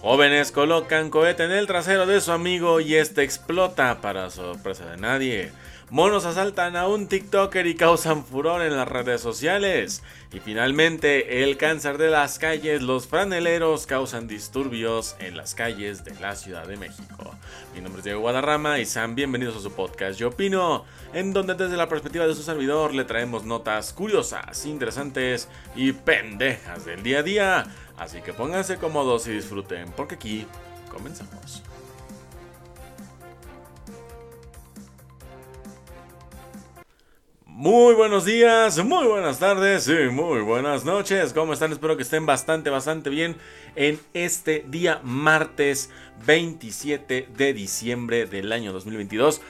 Jóvenes colocan cohete en el trasero de su amigo y este explota para sorpresa de nadie. Monos asaltan a un TikToker y causan furor en las redes sociales. Y finalmente, el cáncer de las calles, los franeleros causan disturbios en las calles de la Ciudad de México. Mi nombre es Diego Guadarrama y sean bienvenidos a su podcast Yo Opino, en donde desde la perspectiva de su servidor le traemos notas curiosas, interesantes y pendejas del día a día. Así que pónganse cómodos y disfruten, porque aquí comenzamos. Muy buenos días, muy buenas tardes y muy buenas noches. ¿Cómo están? Espero que estén bastante, bastante bien en este día martes 27 de diciembre del año 2022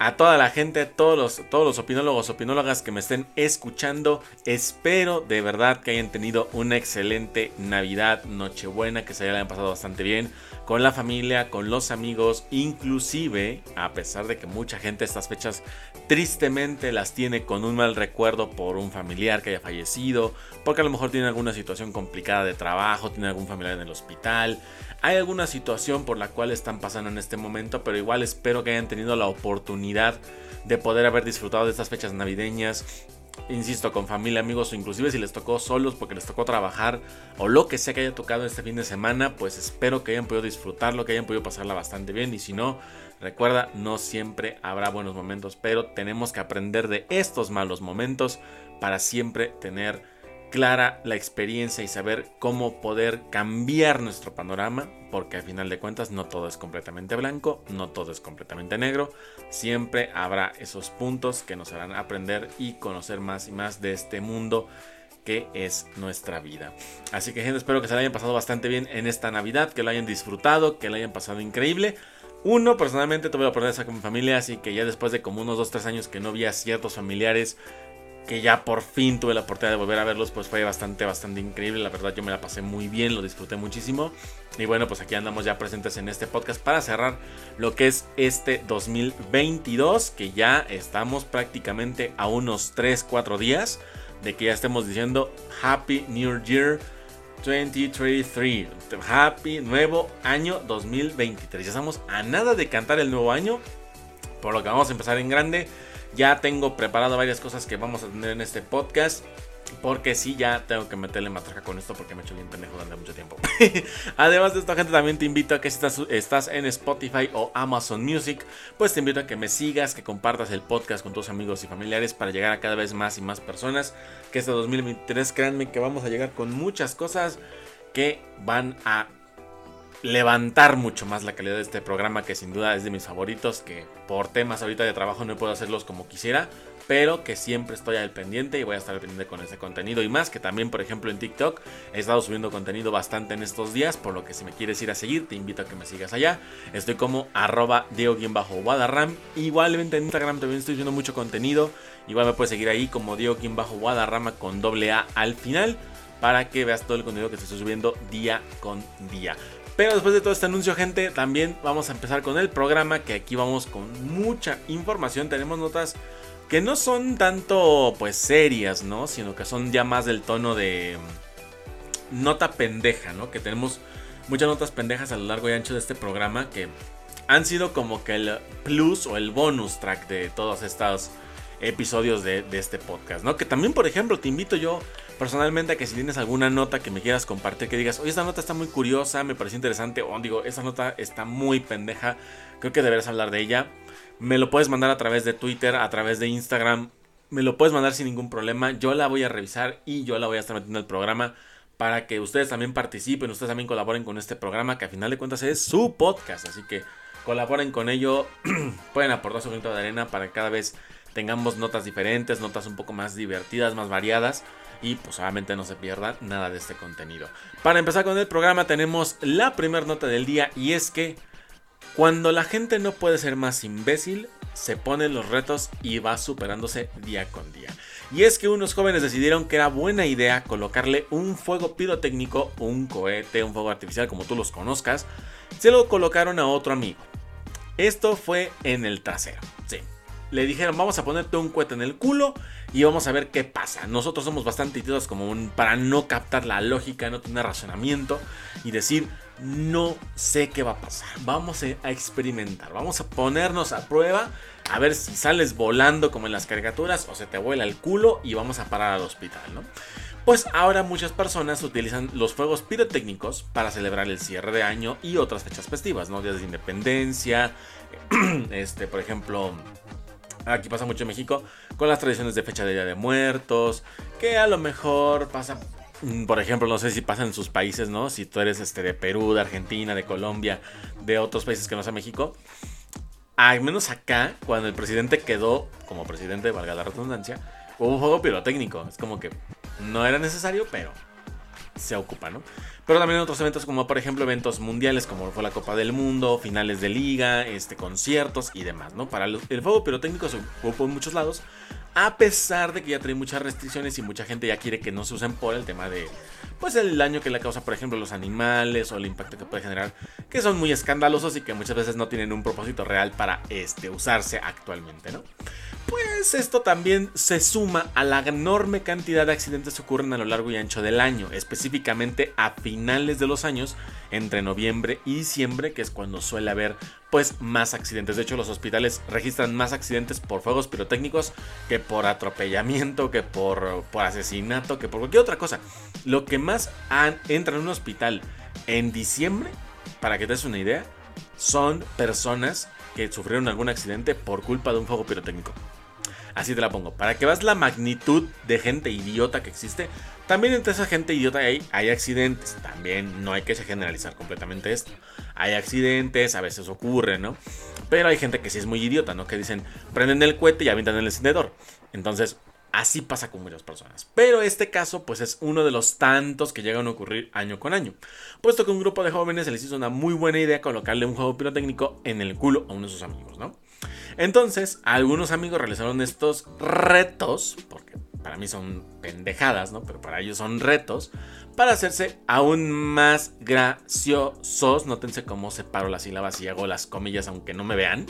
a toda la gente, todos los, todos los opinólogos, opinólogas que me estén escuchando. Espero de verdad que hayan tenido una excelente Navidad, Nochebuena, que se hayan pasado bastante bien con la familia, con los amigos, inclusive, a pesar de que mucha gente estas fechas tristemente las tiene con un mal recuerdo por un familiar que haya fallecido, porque a lo mejor tiene alguna situación complicada de trabajo, tiene algún familiar en el hospital, hay alguna situación por la cual están pasando en este momento, pero igual espero que hayan tenido la oportunidad de poder haber disfrutado de estas fechas navideñas insisto, con familia, amigos o inclusive si les tocó solos porque les tocó trabajar o lo que sea que haya tocado este fin de semana, pues espero que hayan podido disfrutarlo, que hayan podido pasarla bastante bien y si no, recuerda, no siempre habrá buenos momentos, pero tenemos que aprender de estos malos momentos para siempre tener clara la experiencia y saber cómo poder cambiar nuestro panorama, porque al final de cuentas no todo es completamente blanco, no todo es completamente negro, siempre habrá esos puntos que nos harán aprender y conocer más y más de este mundo que es nuestra vida. Así que gente, espero que se la hayan pasado bastante bien en esta Navidad, que lo hayan disfrutado, que lo hayan pasado increíble. Uno, personalmente tuve la oportunidad de estar con mi familia, así que ya después de como unos 2-3 años que no vi a ciertos familiares que ya por fin tuve la oportunidad de volver a verlos, pues fue bastante, bastante increíble. La verdad yo me la pasé muy bien, lo disfruté muchísimo. Y bueno, pues aquí andamos ya presentes en este podcast para cerrar lo que es este 2022, que ya estamos prácticamente a unos 3, 4 días de que ya estemos diciendo Happy New Year 2023. Happy nuevo año 2023. Ya estamos a nada de cantar el nuevo año, por lo que vamos a empezar en grande ya tengo preparado varias cosas que vamos a tener en este podcast. Porque sí, ya tengo que meterle matraca con esto porque me he hecho bien pendejo durante mucho tiempo. Además de esto, gente, también te invito a que si estás, estás, en Spotify o Amazon Music, pues te invito a que me sigas, que compartas el podcast con tus amigos y familiares para llegar a cada vez más y más personas. Que este 2023, créanme que vamos a llegar con muchas cosas que van a levantar mucho más la calidad de este programa que sin duda es de mis favoritos, que por temas ahorita de trabajo no puedo hacerlos como quisiera, pero que siempre estoy al pendiente y voy a estar al pendiente con este contenido. Y más, que también por ejemplo en TikTok he estado subiendo contenido bastante en estos días, por lo que si me quieres ir a seguir te invito a que me sigas allá, estoy como arroba Diego-Guadarram, igualmente en Instagram también estoy subiendo mucho contenido, igual me puedes seguir ahí como Diego-Guadarrama con doble A al final para que veas todo el contenido que estoy subiendo día con día. Pero después de todo este anuncio, gente, también vamos a empezar con el programa, que aquí vamos con mucha información. Tenemos notas que no son tanto, pues, serias, ¿no? Sino que son ya más del tono de mm, nota pendeja, ¿no? Que tenemos muchas notas pendejas a lo largo y ancho de este programa que han sido como que el plus o el bonus track de todos estos episodios de, de este podcast, ¿no? Que también, por ejemplo, te invito yo personalmente que si tienes alguna nota que me quieras compartir, que digas, oye, esta nota está muy curiosa, me pareció interesante, o digo, esta nota está muy pendeja, creo que deberías hablar de ella, me lo puedes mandar a través de Twitter, a través de Instagram, me lo puedes mandar sin ningún problema, yo la voy a revisar y yo la voy a estar metiendo al programa para que ustedes también participen, ustedes también colaboren con este programa que a final de cuentas es su podcast, así que colaboren con ello, pueden aportar su granito de arena para que cada vez tengamos notas diferentes, notas un poco más divertidas, más variadas y pues obviamente no se pierda nada de este contenido. Para empezar con el programa tenemos la primera nota del día y es que cuando la gente no puede ser más imbécil, se ponen los retos y va superándose día con día. Y es que unos jóvenes decidieron que era buena idea colocarle un fuego pirotécnico, un cohete, un fuego artificial como tú los conozcas, se lo colocaron a otro amigo. Esto fue en el trasero. Le dijeron, vamos a ponerte un cohete en el culo y vamos a ver qué pasa. Nosotros somos bastante idiotas como un, para no captar la lógica, no tener razonamiento y decir, no sé qué va a pasar. Vamos a experimentar, vamos a ponernos a prueba, a ver si sales volando como en las caricaturas o se te vuela el culo y vamos a parar al hospital, ¿no? Pues ahora muchas personas utilizan los fuegos pirotécnicos para celebrar el cierre de año y otras fechas festivas, ¿no? Días de independencia, este, por ejemplo, aquí pasa mucho en México, con las tradiciones de fecha de Día de Muertos, que a lo mejor pasa Mm, por ejemplo, no sé si pasa en sus países, ¿no? Si tú eres este, de Perú, de Argentina, de Colombia, de otros países que no sea México. Al menos acá, cuando el presidente quedó como presidente, valga la redundancia, hubo un juego pirotécnico. Es como que no era necesario, pero se ocupa, ¿no? Pero también otros eventos como por ejemplo eventos mundiales como fue la Copa del Mundo, finales de liga, este, conciertos y demás, ¿no? Para el, el fuego pirotécnico se ocupó en muchos lados, a pesar de que ya trae muchas restricciones y mucha gente ya quiere que no se usen por el tema de, pues el daño que le causa, por ejemplo, los animales o el impacto que puede generar, que son muy escandalosos y que muchas veces no tienen un propósito real para este, usarse actualmente, ¿no? Pues esto también se suma a la enorme cantidad de accidentes que ocurren a lo largo y ancho del año, específicamente a finales de los años, entre noviembre y diciembre, que es cuando suele haber pues más accidentes. De hecho, los hospitales registran más accidentes por fuegos pirotécnicos que por atropellamiento, que por, asesinato, que por cualquier otra cosa. Lo que entra en un hospital en diciembre, para que te des una idea, son personas que sufrieron algún accidente por culpa de un fuego pirotécnico. Así te la pongo. Para que veas la magnitud de gente idiota que existe. También entre esa gente idiota hay, hay accidentes. También no hay que generalizar completamente esto. Hay accidentes, a veces ocurre, ¿no? Pero hay gente que sí es muy idiota, ¿no? Que dicen, prenden el cohete y avientan el encendedor. Entonces, Así pasa con muchas personas. Pero este caso, pues es uno de los tantos que llegan a ocurrir año con año. Puesto que un grupo de jóvenes se les hizo una muy buena idea colocarle un juego pirotécnico en el culo a uno de sus amigos, ¿no? Entonces, algunos amigos realizaron estos retos, porque para mí son pendejadas, ¿no? Pero para ellos son retos, para hacerse aún más graciosos. Nótense cómo separo las sílabas y hago las comillas aunque no me vean.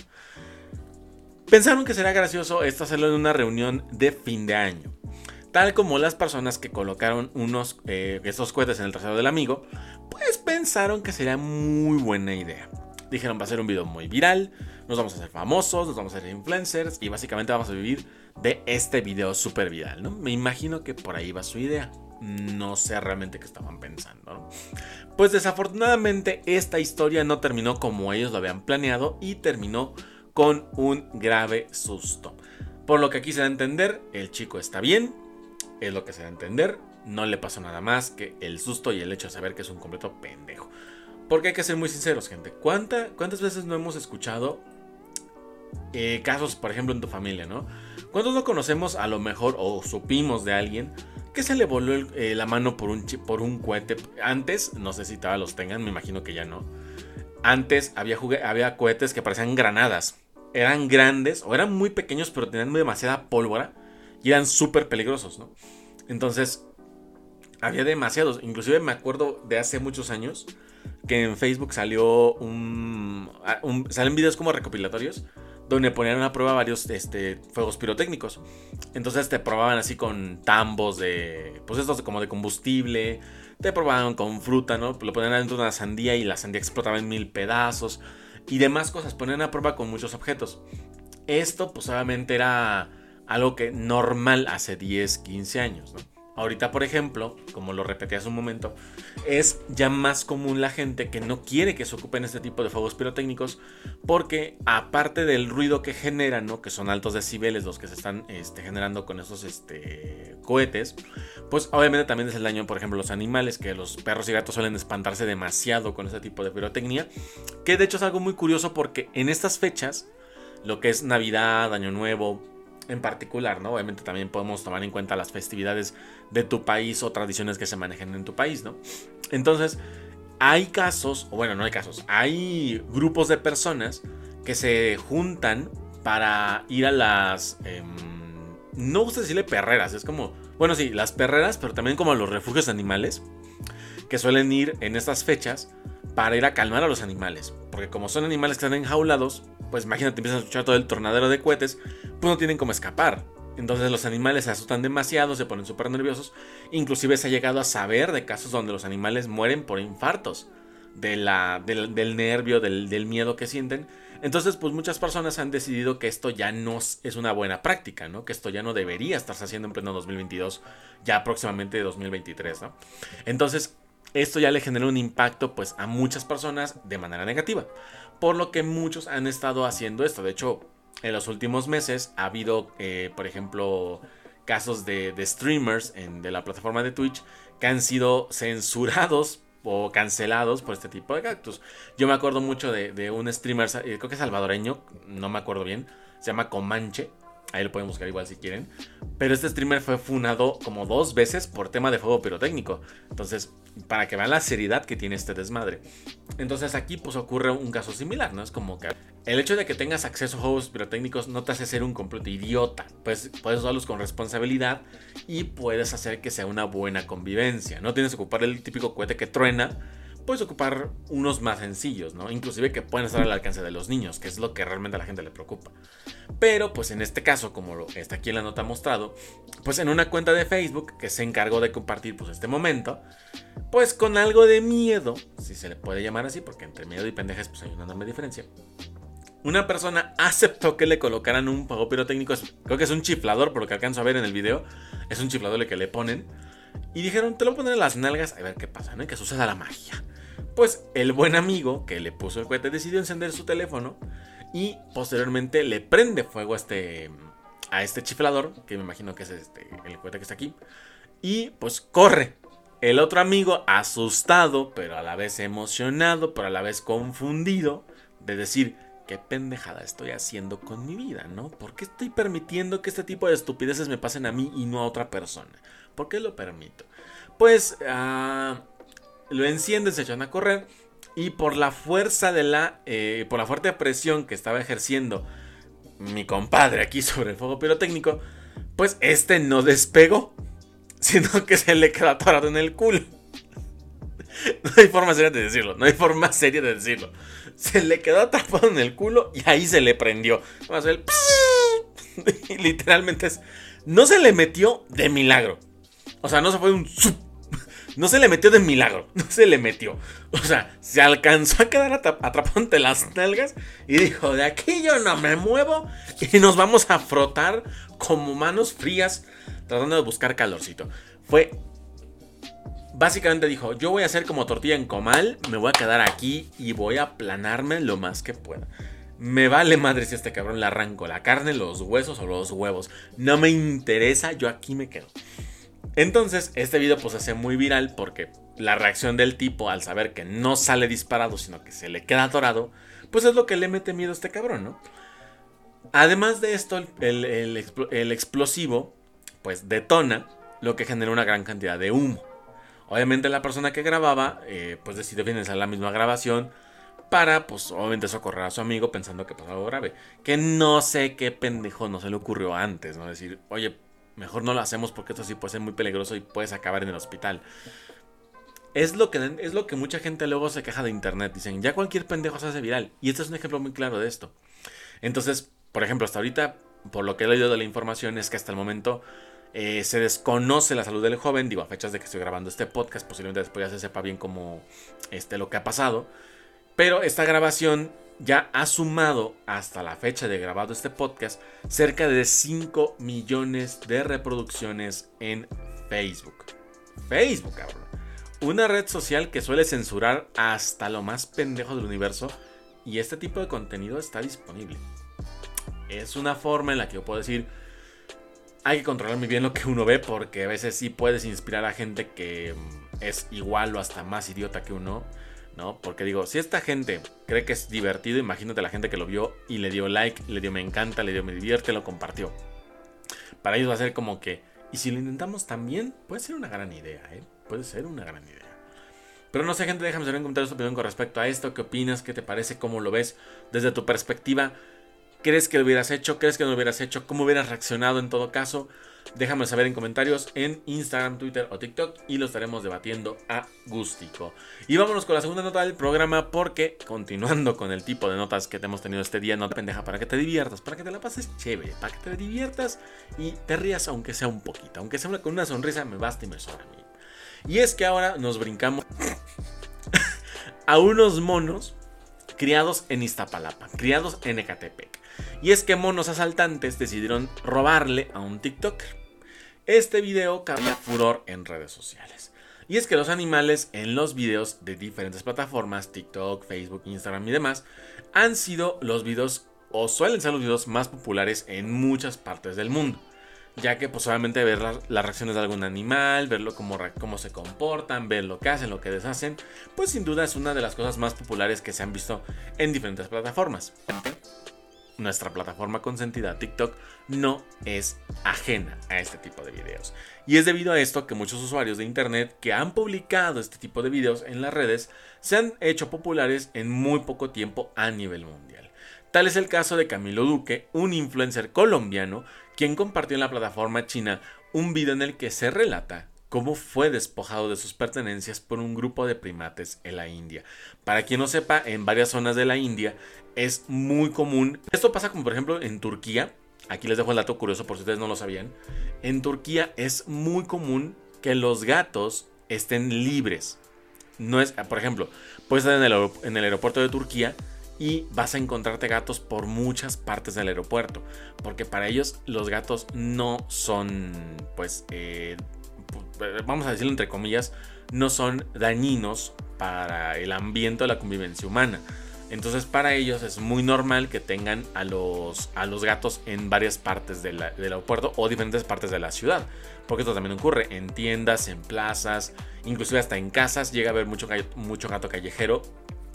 Pensaron que sería gracioso esto hacerlo en una reunión de fin de año. Tal como las personas que colocaron unos eh, estos cohetes en el trasero del amigo, pues pensaron que sería muy buena idea. Dijeron va a ser un video muy viral, nos vamos a hacer famosos, nos vamos a hacer influencers y básicamente vamos a vivir de este video súper viral, ¿no? Me imagino que por ahí va su idea. No sé realmente qué estaban pensando. Pues desafortunadamente esta historia no terminó como ellos lo habían planeado y terminó con un grave susto. Por lo que aquí se da a entender, el chico está bien, es lo que se da a entender, no le pasó nada más que el susto y el hecho de saber que es un completo pendejo. Porque hay que ser muy sinceros, gente. ¿Cuántas veces no hemos escuchado eh, casos, por ejemplo, en tu familia, ¿no? ¿Cuántos no conocemos a lo mejor o supimos de alguien que se le voló eh, la mano por un, por un cohete? Antes, no sé si todavía los tengan, me imagino que ya no. Antes había, había cohetes que parecían granadas eran grandes o eran muy pequeños, pero tenían demasiada pólvora y eran súper peligrosos, ¿no? Entonces, había demasiados. Inclusive me acuerdo de hace muchos años que en Facebook salió un, salen videos como recopilatorios donde ponían a prueba varios este, fuegos pirotécnicos. Entonces te probaban así con tambos de, pues estos como de combustible, te probaban con fruta, ¿no? Lo ponían dentro de una sandía y la sandía explotaba en mil pedazos y demás cosas, ponen a prueba con muchos objetos. Esto pues obviamente era algo que normal hace 10, 15 años, ¿no? Ahorita, por ejemplo, como lo repetí hace un momento, es ya más común la gente que no quiere que se ocupen este tipo de fuegos pirotécnicos porque aparte del ruido que generan, ¿no? que son altos decibeles los que se están este, generando con esos este, cohetes, pues obviamente también es el daño, por ejemplo, los animales, que los perros y gatos suelen espantarse demasiado con este tipo de pirotecnia, que de hecho es algo muy curioso porque en estas fechas, lo que es Navidad, Año Nuevo, en particular, ¿no? Obviamente también podemos tomar en cuenta las festividades de tu país o tradiciones que se manejen en tu país, ¿no? Entonces, hay casos, o bueno, no hay casos, hay grupos de personas que se juntan para ir a las... Eh, no gusta decirle perreras, es como... Bueno, sí, las perreras, pero también como a los refugios animales, que suelen ir en estas fechas para ir a calmar a los animales. Porque como son animales que están enjaulados, pues imagínate, empiezan a escuchar todo el tornadero de cohetes, pues no tienen cómo escapar. Entonces los animales se asustan demasiado, se ponen súper nerviosos. Inclusive se ha llegado a saber de casos donde los animales mueren por infartos. de la, del, nervio, del, miedo que sienten. Entonces, pues muchas personas han decidido que esto ya no es una buena práctica, ¿no? Que esto ya no debería estarse haciendo en pleno 2022, ya próximamente 2023, ¿no? Entonces, esto ya le generó un impacto, pues, a muchas personas de manera negativa. Por lo que muchos han estado haciendo esto. De hecho, en los últimos meses ha habido, eh, por ejemplo, casos de, streamers de la plataforma de Twitch que han sido censurados o cancelados por este tipo de cactus. Yo me acuerdo mucho de, un streamer, eh, creo que salvadoreño, no me acuerdo bien, se llama Comanche. Ahí lo pueden buscar igual si quieren. Pero este streamer fue funado como dos veces por tema de fuego pirotécnico. Entonces, para que vean la seriedad que tiene este desmadre. Entonces aquí pues ocurre un caso similar, ¿no? Es como que el hecho de que tengas acceso a juegos pirotécnicos no te hace ser un completo idiota. Pues puedes usarlos con responsabilidad y puedes hacer que sea una buena convivencia. No tienes que ocupar el típico cohete que truena. Puedes ocupar unos más sencillos, ¿no? Inclusive que pueden estar al alcance de los niños, que es lo que realmente a la gente le preocupa. Pero pues en este caso, como está aquí en la nota mostrado, pues en una cuenta de Facebook que se encargó de compartir pues este momento, pues con algo de miedo, si se le puede llamar así, porque entre miedo y pendejas pues hay una enorme diferencia una persona aceptó que le colocaran un fuego pirotécnico. Creo que es un chiflador, por lo que alcanzo a ver en el video. Es un chiflador que le ponen. Y dijeron, te lo voy a poner en las nalgas a ver qué pasa, ¿no? Que suceda la magia. Pues el buen amigo que le puso el cohete decidió encender su teléfono y posteriormente le prende fuego a este, a este chiflador, que me imagino que es este, el cohete que está aquí. Y pues corre. El otro amigo, asustado, pero a la vez emocionado, pero a la vez confundido, de decir, qué pendejada estoy haciendo con mi vida, ¿no? ¿Por qué estoy permitiendo que este tipo de estupideces me pasen a mí y no a otra persona? ¿Por qué lo permito? Pues ah, lo encienden, se echan a correr y por la fuerza de la, eh, por la fuerte presión que estaba ejerciendo mi compadre aquí sobre el fuego pirotécnico, pues este no despegó, sino que se le quedó atorado en el culo. No hay forma seria de decirlo, no hay forma seria de decirlo se le quedó atrapado en el culo y ahí se le prendió. El... Y literalmente es. No se le metió de milagro. O sea, no se fue un. No se le metió de milagro. No se le metió. O sea, se alcanzó a quedar atrapado las nalgas y dijo: De aquí yo no me muevo. Y nos vamos a frotar como manos frías tratando de buscar calorcito. Fue Básicamente dijo, yo voy a hacer como tortilla en comal, me voy a quedar aquí y voy a aplanarme lo más que pueda. Me vale madre si este cabrón le arranco la carne, los huesos o los huevos. No me interesa, yo aquí me quedo. Entonces, este video pues se hace muy viral porque la reacción del tipo al saber que no sale disparado, sino que se le queda atorado, pues es lo que le mete miedo a este cabrón, ¿no? Además de esto, el, explosivo pues detona, lo que genera una gran cantidad de humo. Obviamente la persona que grababa, eh, pues decidió finalizar la misma grabación para, pues obviamente socorrer a su amigo pensando que pasó algo grave. Que no sé qué pendejo no se le ocurrió antes, ¿no? Decir, oye, mejor no lo hacemos porque esto sí puede ser muy peligroso y puedes acabar en el hospital. Es lo, que, es lo que mucha gente luego se queja de internet. Dicen, ya cualquier pendejo se hace viral. Y este es un ejemplo muy claro de esto. Entonces, por ejemplo, hasta ahorita, por lo que he leído de la información, es que hasta el momento eh, se desconoce la salud del joven, digo, a fechas de que estoy grabando este podcast, posiblemente después ya se sepa bien cómo este, lo que ha pasado. Pero esta grabación ya ha sumado hasta la fecha de grabado este podcast cerca de 5 millones de reproducciones en Facebook. Facebook, cabrón. Una red social que suele censurar hasta lo más pendejo del universo y este tipo de contenido está disponible. Es una forma en la que yo puedo decir, hay que controlar muy bien lo que uno ve porque a veces sí puedes inspirar a gente que es igual o hasta más idiota que uno, ¿no? Porque digo, si esta gente cree que es divertido, imagínate la gente que lo vio y le dio like, le dio me encanta, le dio me divierte, lo compartió. Para ellos va a ser como que, y si lo intentamos también, puede ser una gran idea, ¿eh? Puede ser una gran idea. Pero no sé, gente, déjame saber en comentarios tu opinión con respecto a esto. ¿Qué opinas? ¿Qué te parece? ¿Cómo lo ves desde tu perspectiva? ¿Crees que lo hubieras hecho? ¿Crees que no lo hubieras hecho? ¿Cómo hubieras reaccionado en todo caso? Déjame saber en comentarios en Instagram, Twitter o TikTok y lo estaremos debatiendo a gustico. Y vámonos con la segunda nota del programa porque continuando con el tipo de notas que te hemos tenido este día, no te pendeja para que te diviertas, para que te la pases chévere, para que te diviertas y te rías aunque sea un poquito, aunque sea con una sonrisa me basta y me sobra a mí. Y es que ahora nos brincamos a unos monos criados en Iztapalapa, criados en Ecatepec. Y es que monos asaltantes decidieron robarle a un TikToker. Este video cabía furor en redes sociales. Y es que los animales en los videos de diferentes plataformas, TikTok, Facebook, Instagram y demás, han sido los videos o suelen ser los videos más populares en muchas partes del mundo. Ya que pues solamente ver las reacciones de algún animal, verlo cómo, cómo se comportan, ver lo que hacen, lo que deshacen, pues sin duda es una de las cosas más populares que se han visto en diferentes plataformas nuestra plataforma consentida TikTok no es ajena a este tipo de videos. Y es debido a esto que muchos usuarios de Internet que han publicado este tipo de videos en las redes se han hecho populares en muy poco tiempo a nivel mundial. Tal es el caso de Camilo Duque, un influencer colombiano, quien compartió en la plataforma china un video en el que se relata cómo fue despojado de sus pertenencias por un grupo de primates en la India. Para quien no sepa, en varias zonas de la India es muy común. Esto pasa como por ejemplo en Turquía. Aquí les dejo el dato curioso por si ustedes no lo sabían. En Turquía es muy común que los gatos estén libres. No es, por ejemplo, puedes estar en el, aeropuerto de Turquía y vas a encontrarte gatos por muchas partes del aeropuerto. Porque para ellos los gatos no son, pues, eh, vamos a decirlo entre comillas, no son dañinos para el ambiente o la convivencia humana. Entonces para ellos es muy normal que tengan a los, a los gatos en varias partes del aeropuerto o diferentes partes de la ciudad. Porque esto también ocurre en tiendas, en plazas, inclusive hasta en casas llega a haber mucho, mucho gato callejero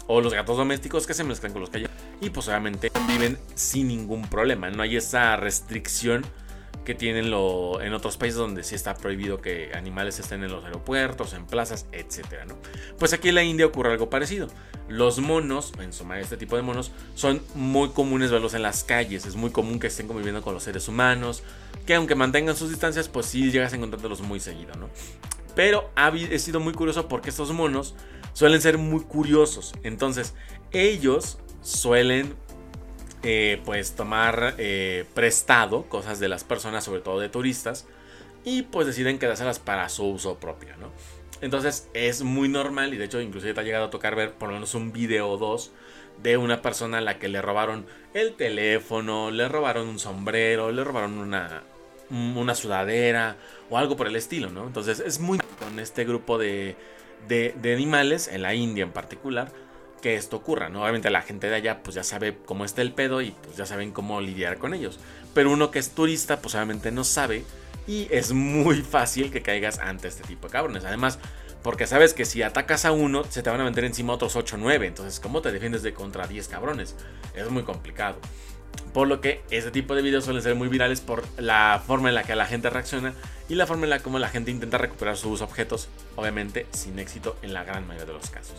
o los gatos domésticos que se mezclan con los callejeros. Y pues obviamente viven sin ningún problema, no hay esa restricción que tienen lo, en otros países donde sí está prohibido que animales estén en los aeropuertos, en plazas, etc. ¿no? Pues aquí en la India ocurre algo parecido. Los monos, en suma este tipo de monos, son muy comunes verlos en las calles. Es muy común que estén conviviendo con los seres humanos, que aunque mantengan sus distancias, pues sí llegas a encontrarlos muy seguido, ¿no? Pero ha sido muy curioso porque estos monos suelen ser muy curiosos. Entonces, ellos suelen eh, pues tomar eh, prestado cosas de las personas, sobre todo de turistas, y pues deciden quedárselas para su uso propio, ¿no? Entonces es muy normal y de hecho inclusive te ha llegado a tocar ver por lo menos un video o dos de una persona a la que le robaron el teléfono, le robaron un sombrero, le robaron una, sudadera o algo por el estilo, ¿no? Entonces es muy con este grupo de animales, en la India en particular, que esto ocurra, ¿no? Obviamente la gente de allá pues ya sabe cómo está el pedo y pues ya saben cómo lidiar con ellos. Pero uno que es turista pues obviamente no sabe y es muy fácil que caigas ante este tipo de cabrones. Además, porque sabes que si atacas a uno, se te van a meter encima otros 8 o 9. Entonces, ¿cómo te defiendes de contra 10 cabrones? Es muy complicado. Por lo que este tipo de videos suelen ser muy virales por la forma en la que la gente reacciona y la forma en la que la gente intenta recuperar sus objetos, obviamente sin éxito en la gran mayoría de los casos.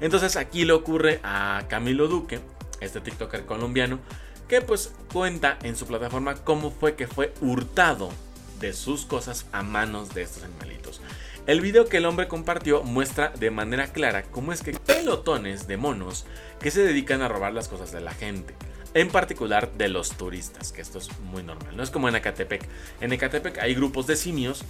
Entonces aquí le ocurre a Camilo Duque, este TikToker colombiano, que pues cuenta en su plataforma cómo fue que fue hurtado de sus cosas a manos de estos animalitos. El video que el hombre compartió muestra de manera clara cómo es que pelotones de monos que se dedican a robar las cosas de la gente en particular de los turistas, que esto es muy normal, no es como en Ecatepec. En Ecatepec hay grupos de simios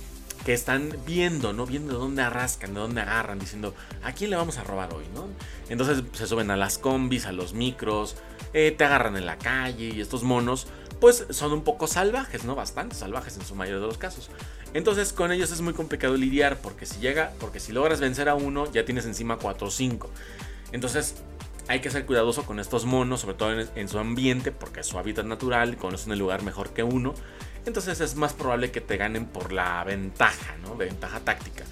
que están viendo, ¿no? Viendo de dónde arrascan, de dónde agarran, diciendo, ¿a quién le vamos a robar hoy, no? Entonces se suben a las combis, a los micros, eh, te agarran en la calle y estos monos, pues son un poco salvajes, ¿no? Bastante salvajes en su mayoría de los casos. Entonces con ellos es muy complicado lidiar porque si llega, porque si logras vencer a uno, ya tienes encima 4 o 5. Entonces hay que ser cuidadoso con estos monos, sobre todo en, su ambiente, porque es su hábitat natural, conocen el lugar mejor que uno. Entonces es más probable que te ganen por la ventaja, ¿no? Ventaja táctica.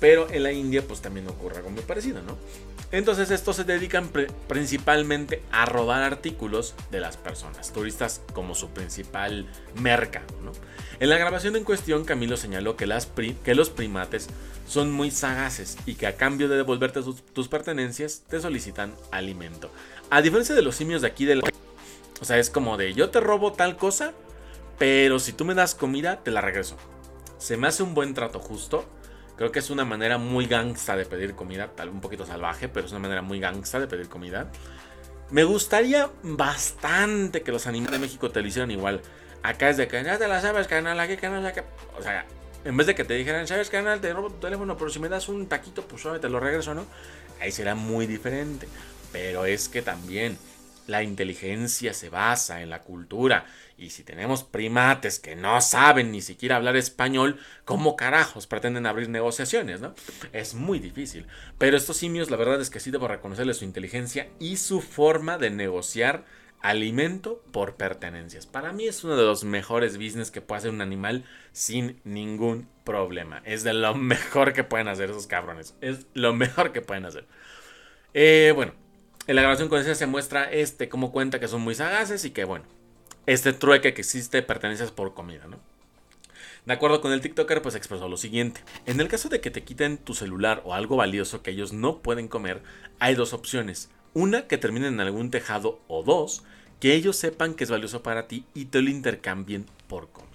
Pero en la India pues también ocurre algo muy parecido, ¿no? Entonces estos se dedican principalmente a robar artículos de las personas, turistas como su principal mercado, ¿no? En la grabación en cuestión, Camilo señaló que, las que los primates son muy sagaces y que a cambio de devolverte tus, pertenencias te solicitan alimento. A diferencia de los simios de aquí del... O sea, es como de yo te robo tal cosa, pero si tú me das comida, te la regreso. Se me hace un buen trato justo. Creo que es una manera muy gangsta de pedir comida, tal un poquito salvaje, pero es una manera muy gangsta de pedir comida. Me gustaría bastante que los animales de México te lo hicieran igual. Acá es de que ya te la sabes, canal, aquí, canal, aquí. O sea, En vez de que te dijeran, ¿sabes, canal? Te robo tu teléfono, pero si me das un taquito, pues suave, te lo regreso, ¿no? Ahí será muy diferente. Pero es que también la inteligencia se basa en la cultura. Y si tenemos primates que no saben ni siquiera hablar español, ¿cómo carajos pretenden abrir negociaciones? ¿no? Es muy difícil. Pero estos simios, la verdad es que sí debo reconocerles su inteligencia y su forma de negociar alimento por pertenencias. Para mí es uno de los mejores business que puede hacer un animal sin ningún problema. Es de lo mejor que pueden hacer esos cabrones. Es lo mejor que pueden hacer. Eh, bueno, en la grabación con se muestra este cómo cuenta que son muy sagaces y que bueno, este trueque que existe pertenencias por comida, ¿no? De acuerdo con el TikToker, pues expresó lo siguiente. En el caso de que te quiten tu celular o algo valioso que ellos no pueden comer, hay dos opciones. Una, que termine en algún tejado o dos, que ellos sepan que es valioso para ti y te lo intercambien por comida.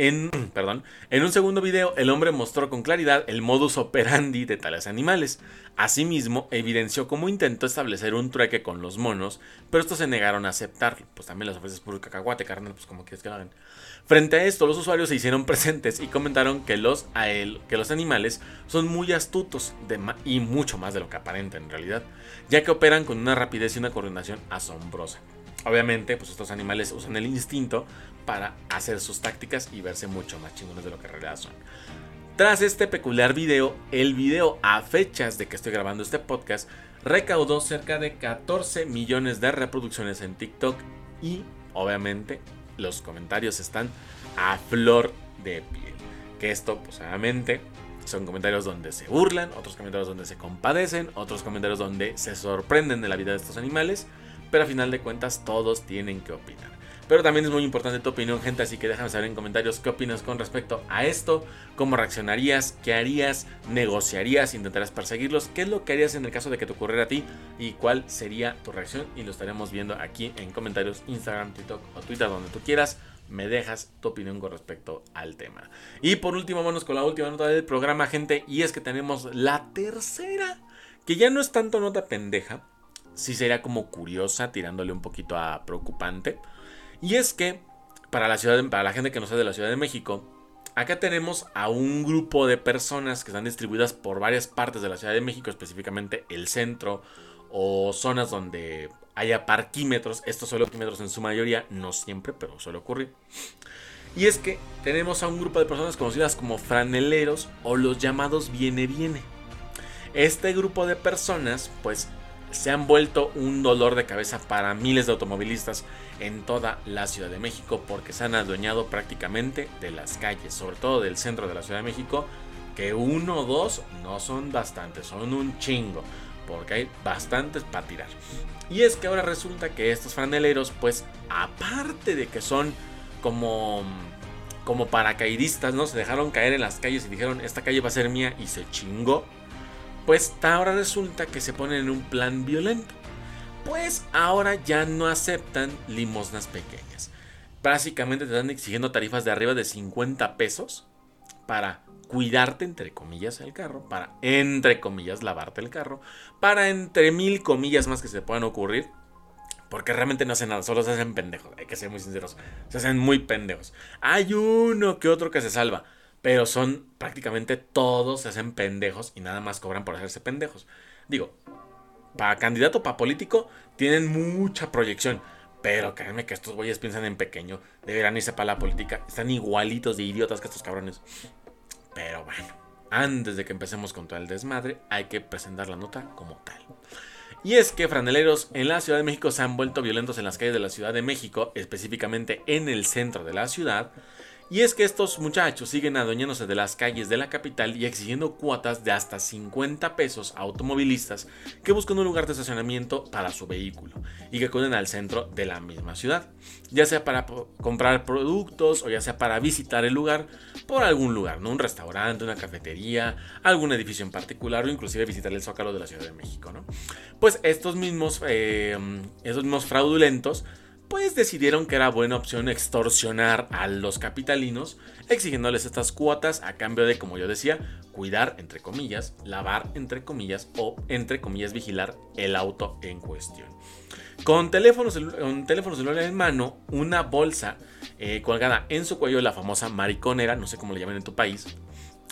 En, perdón, en un segundo video, el hombre mostró con claridad el modus operandi de tales animales. Asimismo, evidenció cómo intentó establecer un trueque con los monos, pero estos se negaron a aceptarlo. Pues también les ofreces puro cacahuate, carnal, pues como quieres que lo hagan. Frente a esto, los usuarios se hicieron presentes y comentaron que los, a él, que los animales son muy astutos y mucho más de lo que aparentan en realidad, ya que operan con una rapidez y una coordinación asombrosa. Obviamente, pues estos animales usan el instinto para hacer sus tácticas y verse mucho más chingones de lo que en realidad son. Tras este peculiar video, el video a fechas de que estoy grabando este podcast recaudó cerca de 14 millones de reproducciones en TikTok y obviamente los comentarios están a flor de piel. Que esto, pues obviamente, son comentarios donde se burlan, otros comentarios donde se compadecen, otros comentarios donde se sorprenden de la vida de estos animales pero a final de cuentas todos tienen que opinar. Pero también es muy importante tu opinión, gente, así que déjame saber en comentarios qué opinas con respecto a esto, cómo reaccionarías, qué harías, negociarías, intentarás perseguirlos, qué es lo que harías en el caso de que te ocurriera a ti y cuál sería tu reacción y lo estaremos viendo aquí en comentarios Instagram, TikTok o Twitter, donde tú quieras. Me dejas tu opinión con respecto al tema. Y por último, vamos con la última nota del programa, gente, y es que tenemos la tercera, que ya no es tanto nota pendeja, sí sería como curiosa, tirándole un poquito a preocupante. Y es que para la, ciudad, para la gente que no sabe de la Ciudad de México, acá tenemos a un grupo de personas que están distribuidas por varias partes de la Ciudad de México, específicamente el centro o zonas donde haya parquímetros. Estos son parquímetros en su mayoría, no siempre, pero suele ocurrir. Y es que tenemos a un grupo de personas conocidas como franeleros o los llamados viene viene. Este grupo de personas pues se han vuelto un dolor de cabeza para miles de automovilistas en toda la Ciudad de México porque se han adueñado prácticamente de las calles, sobre todo del centro de la Ciudad de México, que uno o dos no son bastantes, son un chingo, porque hay bastantes para tirar. Y es que ahora resulta que estos franeleros, pues aparte de que son como como paracaidistas, ¿no? Se dejaron caer en las calles y dijeron, esta calle va a ser mía y se chingó pues ahora resulta que se ponen en un plan violento. Pues ahora ya no aceptan limosnas pequeñas. Básicamente te están exigiendo tarifas de arriba de 50 pesos para cuidarte, entre comillas, el carro, para, entre comillas, lavarte el carro, para entre mil comillas más que se puedan ocurrir, porque realmente no hacen nada, solo se hacen pendejos, hay que ser muy sinceros, se hacen muy pendejos. Hay uno que otro que se salva, pero son prácticamente todos se hacen pendejos y nada más cobran por hacerse pendejos. Digo, para candidato, para político, tienen mucha proyección. Pero créanme que estos güeyes piensan en pequeño. Deberán irse para la política. Están igualitos de idiotas que estos cabrones. Pero bueno, antes de que empecemos con todo el desmadre, hay que presentar la nota como tal. Y es que franeleros en la Ciudad de México se han vuelto violentos en las calles de la Ciudad de México, específicamente en el centro de la ciudad, y es que estos muchachos siguen adueñándose de las calles de la capital y exigiendo cuotas de hasta 50 pesos a automovilistas que buscan un lugar de estacionamiento para su vehículo y que acuden al centro de la misma ciudad, ya sea para comprar productos o ya sea para visitar el lugar por algún lugar, ¿no? Un restaurante, una cafetería, algún edificio en particular o inclusive visitar el Zócalo de la Ciudad de México, ¿no? Pues estos mismos, eh, estos mismos fraudulentos pues decidieron que era buena opción extorsionar a los capitalinos, exigiéndoles estas cuotas a cambio de, como yo decía, cuidar, entre comillas, lavar, entre comillas, o, entre comillas, vigilar el auto en cuestión. Con teléfono, teléfono celular en mano, una bolsa eh, colgada en su cuello, la famosa mariconera, no sé cómo le llaman en tu país,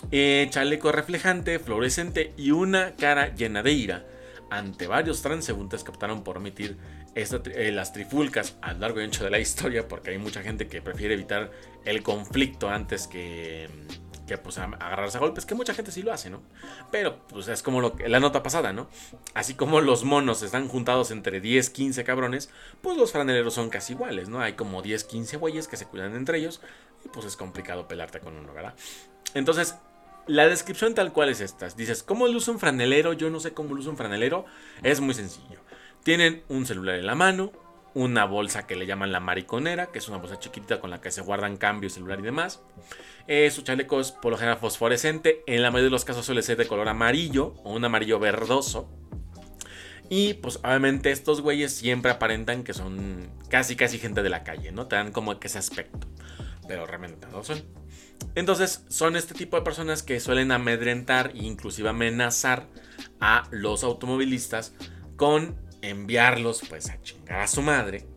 eh, chaleco reflejante, fluorescente y una cara llena de ira ante varios transeúntes que optaron por omitir eh, las trifulcas a lo largo y ancho de la historia, porque hay mucha gente que prefiere evitar el conflicto antes que, pues, agarrarse a golpes, que mucha gente sí lo hace, ¿no? Pero pues es como lo, la nota pasada, ¿no? Así como los monos están juntados entre 10, 15 cabrones, pues los franeleros son casi iguales, ¿no? Hay como 10, 15 güeyes que se cuidan entre ellos y pues es complicado pelarte con uno, ¿verdad? Entonces, la descripción tal cual es esta. Dices, ¿cómo usa un franelero? Yo no sé cómo usa un franelero. Es muy sencillo. Tienen un celular en la mano, una bolsa que le llaman la mariconera, que es una bolsa chiquitita con la que se guardan cambio, celular y demás. Eh, su chaleco es por lo general fosforescente, en la mayoría de los casos suele ser de color amarillo o un amarillo verdoso. Y pues obviamente estos güeyes siempre aparentan que son casi casi gente de la calle, ¿no? Te dan como que ese aspecto. Pero realmente no son. Entonces son este tipo de personas que suelen amedrentar e inclusive amenazar a los automovilistas con enviarlos pues a chingar a su madre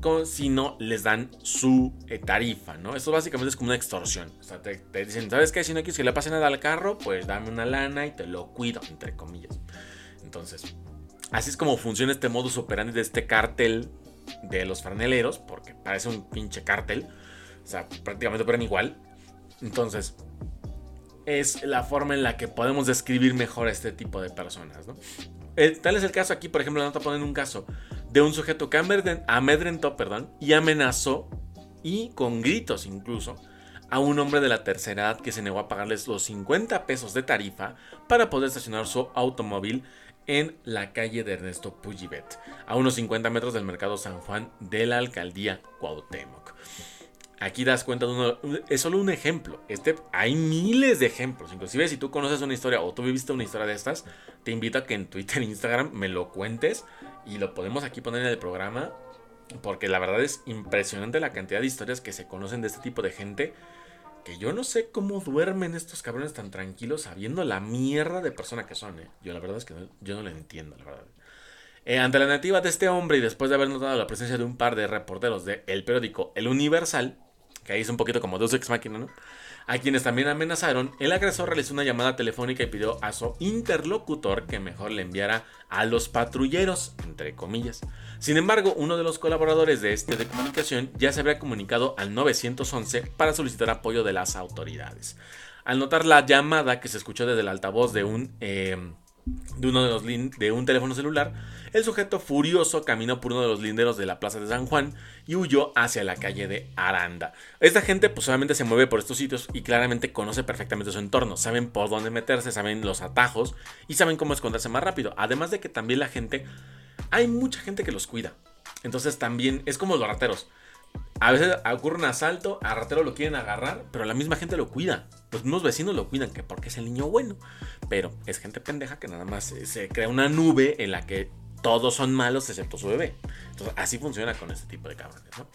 con, si no les dan su eh, tarifa, ¿no? Esto básicamente es como una extorsión. O sea, te, dicen, ¿sabes qué? Si no quieres que le pase nada al carro, pues dame una lana y te lo cuido, entre comillas. Entonces, así es como funciona este modus operandi de este cártel de los franeleros, porque parece un pinche cártel. O sea, prácticamente operan igual. Entonces, es la forma en la que podemos describir mejor a este tipo de personas, ¿no? Tal es el caso aquí, por ejemplo, la nota pone un caso de un sujeto que amedrentó perdón, y amenazó, y con gritos incluso, a un hombre de la tercera edad que se negó a pagarles los 50 pesos de tarifa para poder estacionar su automóvil en la calle de Ernesto Pujibet, a unos 50 metros del mercado San Juan de la alcaldía Cuauhtémoc. Aquí das cuenta de uno, es solo un ejemplo. Este, hay miles de ejemplos. Inclusive si tú conoces una historia o tú viviste una historia de estas, te invito a que en Twitter e Instagram me lo cuentes y lo podemos aquí poner en el programa. Porque la verdad es impresionante la cantidad de historias que se conocen de este tipo de gente. Que yo no sé cómo duermen estos cabrones tan tranquilos sabiendo la mierda de persona que son. ¿eh? Yo la verdad es que yo no lo entiendo, la verdad. Eh, ante la nativa de este hombre y después de haber notado la presencia de un par de reporteros del el periódico El Universal, que ahí es un poquito como dos ex máquina, ¿no? A quienes también amenazaron, el agresor realizó una llamada telefónica y pidió a su interlocutor que mejor le enviara a los patrulleros, entre comillas. Sin embargo, uno de los colaboradores de este de comunicación ya se habría comunicado al 911 para solicitar apoyo de las autoridades. Al notar la llamada que se escuchó desde el altavoz de un... Eh, de uno de los de un teléfono celular, el sujeto furioso caminó por uno de los linderos de la plaza de San Juan y huyó hacia la calle de Aranda. Esta gente pues se mueve por estos sitios y claramente conoce perfectamente su entorno, saben por dónde meterse, saben los atajos y saben cómo esconderse más rápido. Además de que también la gente, hay mucha gente que los cuida. Entonces también es como los rateros. A veces ocurre un asalto, a ratero lo quieren agarrar, pero la misma gente lo cuida. Los mismos vecinos lo cuidan, que porque es el niño bueno. Pero es gente pendeja que nada más se, crea una nube en la que todos son malos excepto su bebé. Entonces, así funciona con este tipo de cabrones, ¿no?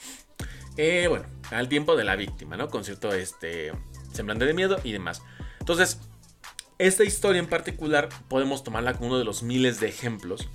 Eh, bueno, al tiempo de la víctima, ¿no? Con cierto este, semblante de miedo y demás. Entonces, esta historia en particular podemos tomarla como uno de los miles de ejemplos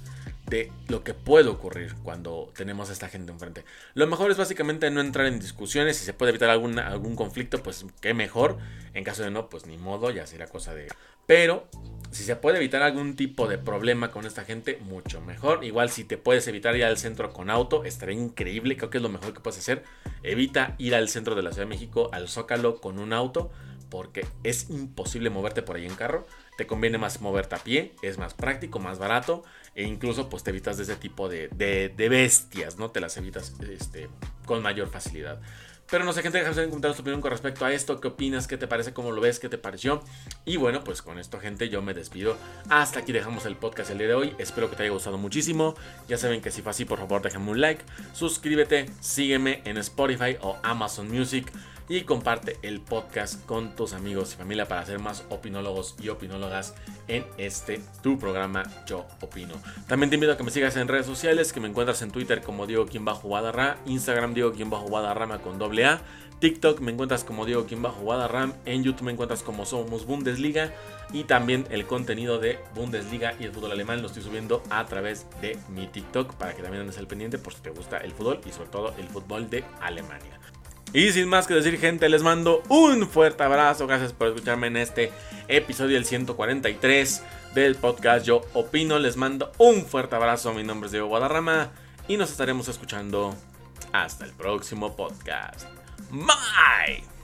de lo que puede ocurrir cuando tenemos a esta gente enfrente. Lo mejor es básicamente no entrar en discusiones. Si se puede evitar algún, algún conflicto, pues qué mejor. En caso de no, pues ni modo, ya será cosa de... Pero si se puede evitar algún tipo de problema con esta gente, mucho mejor. Igual si te puedes evitar ir al centro con auto, estaría increíble. Creo que es lo mejor que puedes hacer. Evita ir al centro de la Ciudad de México, al Zócalo, con un auto. Porque es imposible moverte por ahí en carro. Te conviene más moverte a pie. Es más práctico, más barato e incluso pues te evitas de ese tipo de, bestias, ¿no? Te las evitas este, con mayor facilidad. Pero no sé, gente, déjame en tu opinión con respecto a esto. ¿Qué opinas? ¿Qué te parece? ¿Cómo lo ves? ¿Qué te pareció? Y bueno, pues con esto, gente, yo me despido. Hasta aquí dejamos el podcast el día de hoy. Espero que te haya gustado muchísimo. Ya saben que si fue así, por favor, déjame un like. Suscríbete, sígueme en Spotify o Amazon Music. Y comparte el podcast con tus amigos y familia para ser más opinólogos y opinólogas en este tu programa Yo Opino. También te invito a que me sigas en redes sociales, que me encuentras en Twitter como Diego Quien Bajo Guadarra, Instagram Diego Quien Bajo Guadarrama con doble A, TikTok me encuentras como Diego Quien Bajo Guadarram, en YouTube me encuentras como Somos Bundesliga y también el contenido de Bundesliga y el fútbol alemán lo estoy subiendo a través de mi TikTok para que también andes al pendiente por si te gusta el fútbol y sobre todo el fútbol de Alemania. Y sin más que decir, gente, les mando un fuerte abrazo. Gracias por escucharme en este episodio del 143 del podcast Yo Opino. Les mando un fuerte abrazo. Mi nombre es Diego Guadarrama y nos estaremos escuchando hasta el próximo podcast. Bye.